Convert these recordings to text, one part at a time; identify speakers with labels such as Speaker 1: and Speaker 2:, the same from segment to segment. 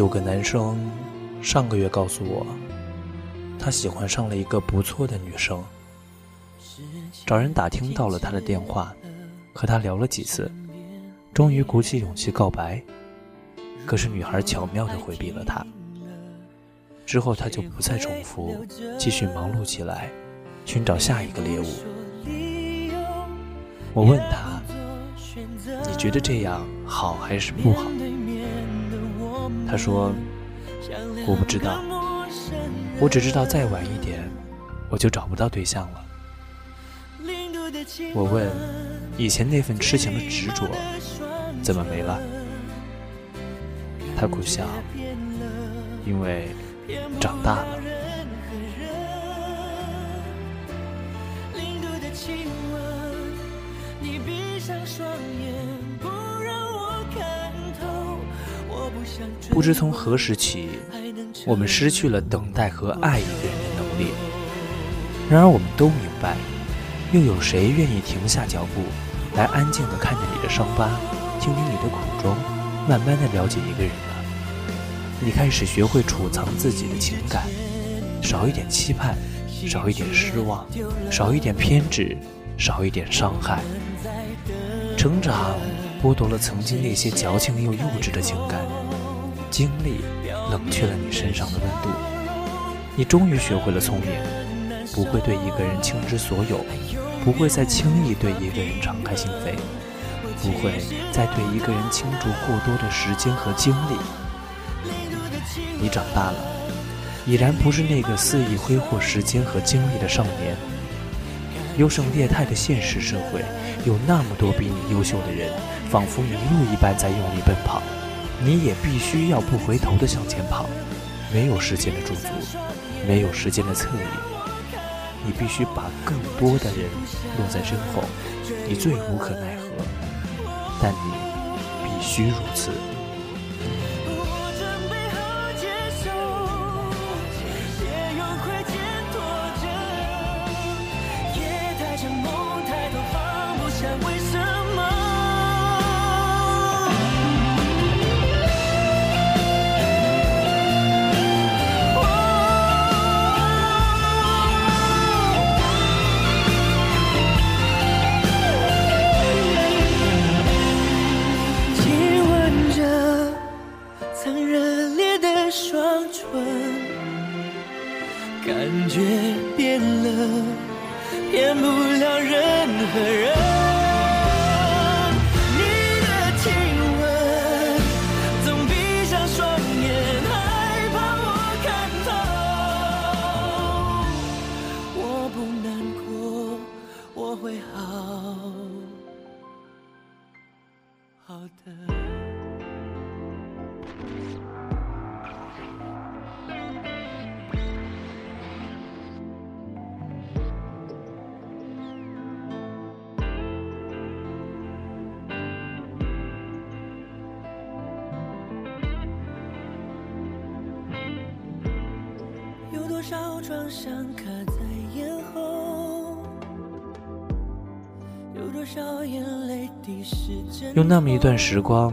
Speaker 1: 有个男生上个月告诉我，他喜欢上了一个不错的女生，找人打听到了他的电话，和他聊了几次，终于鼓起勇气告白，可是女孩巧妙地回避了他。之后他就不再重复，继续忙碌起来，寻找下一个猎物。我问他：“你觉得这样好还是不好？”他说：“我不知道，我只知道再晚一点，我就找不到对象了。”我问：“以前那份痴情的执着怎么没了？”他苦笑：“因为长大了。”你闭上双眼不知从何时起，我们失去了等待和爱一个人的能力。然而，我们都明白，又有谁愿意停下脚步，来安静地看着你的伤疤，听听你的苦衷，慢慢地了解一个人呢？你开始学会储藏自己的情感，少一点期盼，少一点失望，少一点偏执，少一点伤害。成长剥夺了曾经那些矫情又幼稚的情感。经历冷却了你身上的温度，你终于学会了聪明，不会对一个人倾之所有，不会再轻易对一个人敞开心扉，不会再对一个人倾注过多的时间和精力。你长大了，已然不是那个肆意挥霍时间和精力的少年。优胜劣汰的现实社会，有那么多比你优秀的人，仿佛迷路一般在用力奔跑。你也必须要不回头的向前跑，没有时间的驻足，没有时间的侧影，你必须把更多的人落在身后，你最无可奈何，但你必须如此。用那么一段时光，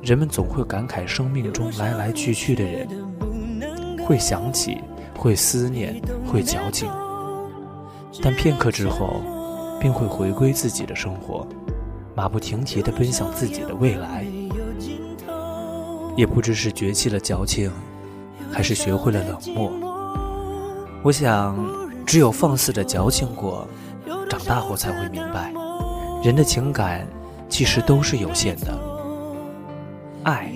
Speaker 1: 人们总会感慨生命中来来去去的人，会想起，会思念，会矫情，但片刻之后，便会回归自己的生活，马不停蹄地奔向自己的未来。也不知是绝弃了矫情，还是学会了冷漠。我想，只有放肆的矫情过，长大后才会明白，人的情感其实都是有限的。爱、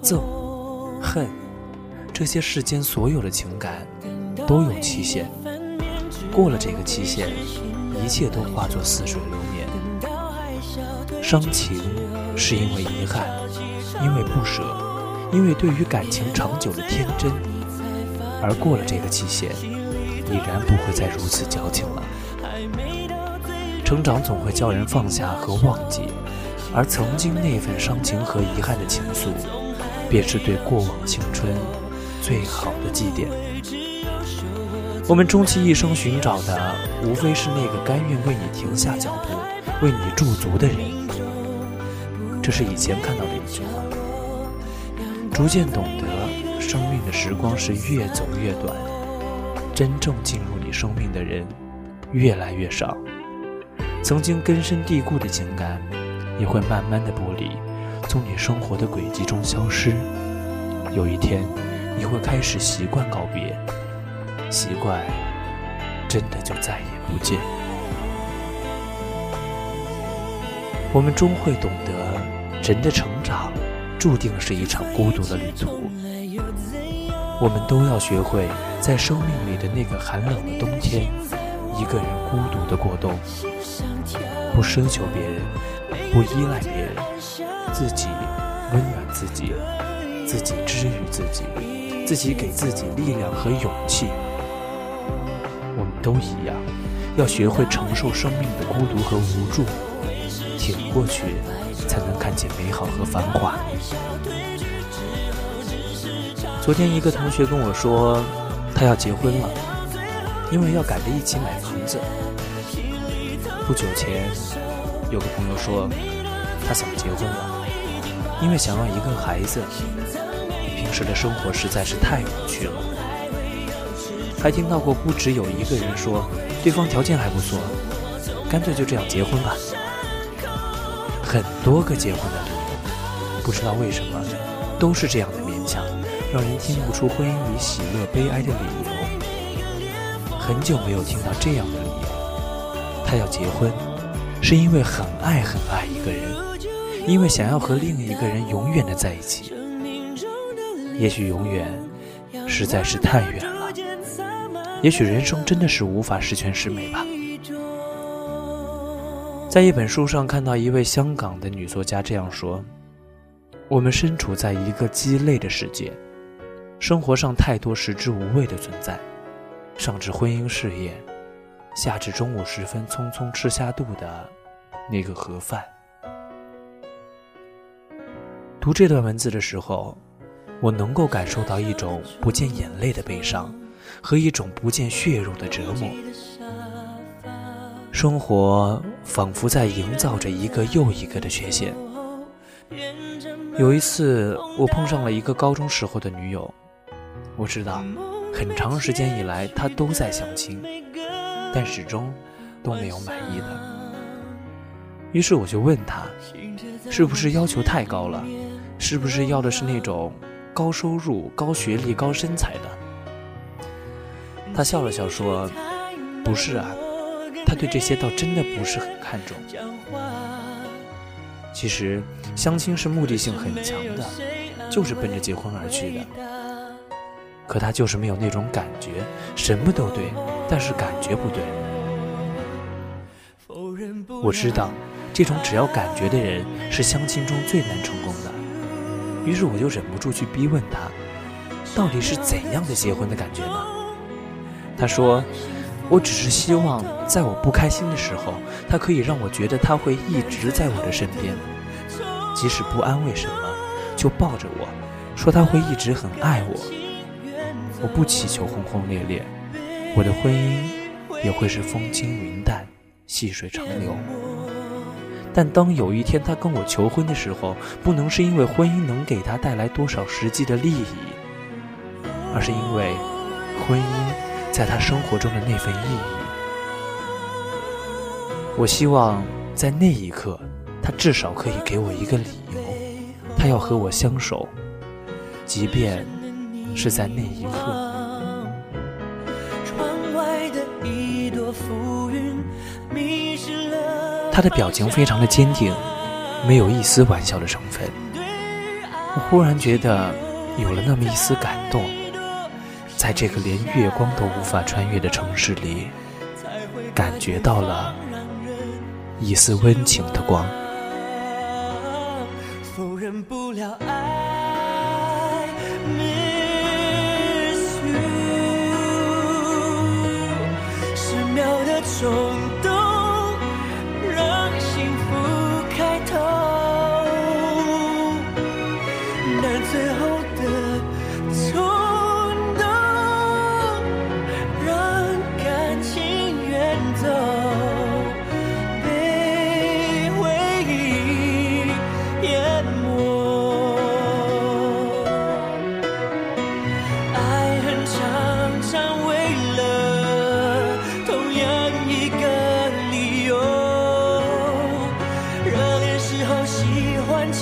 Speaker 1: 憎、恨，这些世间所有的情感都有期限。过了这个期限，一切都化作似水流年。伤情是因为遗憾。因为不舍，因为对于感情长久的天真，而过了这个期限，已然不会再如此矫情了。成长总会叫人放下和忘记，而曾经那份伤情和遗憾的情愫，便是对过往青春最好的祭奠。我们终其一生寻找的，无非是那个甘愿为你停下脚步、为你驻足的人。这是以前看到的一句话。逐渐懂得，生命的时光是越走越短，真正进入你生命的人越来越少。曾经根深蒂固的情感，也会慢慢的剥离，从你生活的轨迹中消失。有一天，你会开始习惯告别，习惯真的就再也不见。我们终会懂得，人的成长。注定是一场孤独的旅途，我们都要学会在生命里的那个寒冷的冬天，一个人孤独的过冬，不奢求别人，不依赖别人，自己温暖自己，自己治愈自己，自己给自己力量和勇气。我们都一样，要学会承受生命的孤独和无助，挺过去。才能看见美好和繁华。昨天一个同学跟我说，他要结婚了，因为要赶着一起买房子。不久前，有个朋友说，他想结婚了，因为想要一个孩子。平时的生活实在是太无趣了。还听到过不止有一个人说，对方条件还不错，干脆就这样结婚吧。很多个结婚的理由，不知道为什么都是这样的，让人听不出婚姻里喜乐悲哀的理由。很久没有听到这样的理由，他要结婚，是因为很爱很爱一个人，因为想要和另一个人永远的在一起。也许永远实在是太远了，也许人生真的是无法十全十美吧。在一本书上看到一位香港的女作家这样说：“我们身处在一个鸡肋的世界，生活上太多食之无味的存在，上至婚姻事业，下至中午时分匆匆吃下肚的那个盒饭。”读这段文字的时候，我能够感受到一种不见眼泪的悲伤，和一种不见血肉的折磨。生活仿佛在营造着一个又一个的缺陷。有一次，我碰上了一个高中时候的女友，我知道，很长时间以来她都在相亲，但始终都没有满意的。于是我就问她，是不是要求太高了？是不是要的是那种高收入、高学历、高身材的？她笑了笑说：“不是啊。”他对这些倒真的不是很看重。其实，相亲是目的性很强的，就是奔着结婚而去的。可他就是没有那种感觉，什么都对，但是感觉不对。我知道，这种只要感觉的人是相亲中最难成功的。于是我就忍不住去逼问他，到底是怎样的结婚的感觉呢？他说。我只是希望，在我不开心的时候，他可以让我觉得他会一直在我的身边，即使不安慰什么，就抱着我，说他会一直很爱我。我不祈求轰轰烈烈，我的婚姻也会是风轻云淡，细水长流。但当有一天他跟我求婚的时候，不能是因为婚姻能给他带来多少实际的利益，
Speaker 2: 而是因为婚姻在他生活中的那份意义。我希望在那一刻，他至少可以给我一个理由，他要和我相守，即便是在那一刻。他的表情非常的坚定，没有一丝玩笑的成分。我忽然觉得有了那么一丝感动，在这个连月光都无法穿越的城市里，感觉到了一丝温情的光。否认不了爱冲动让幸福开头但最后的错。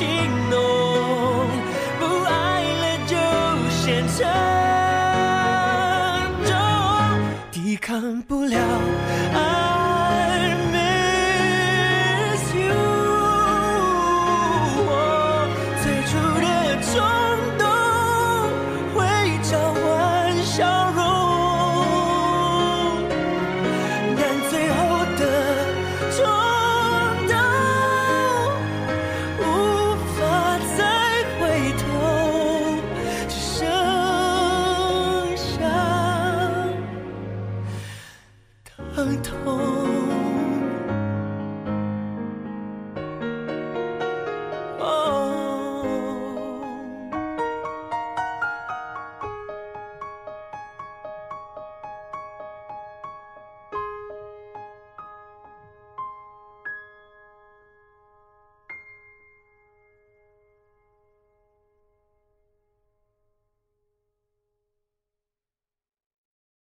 Speaker 2: 情浓不爱了就先沉重抵抗不了爱。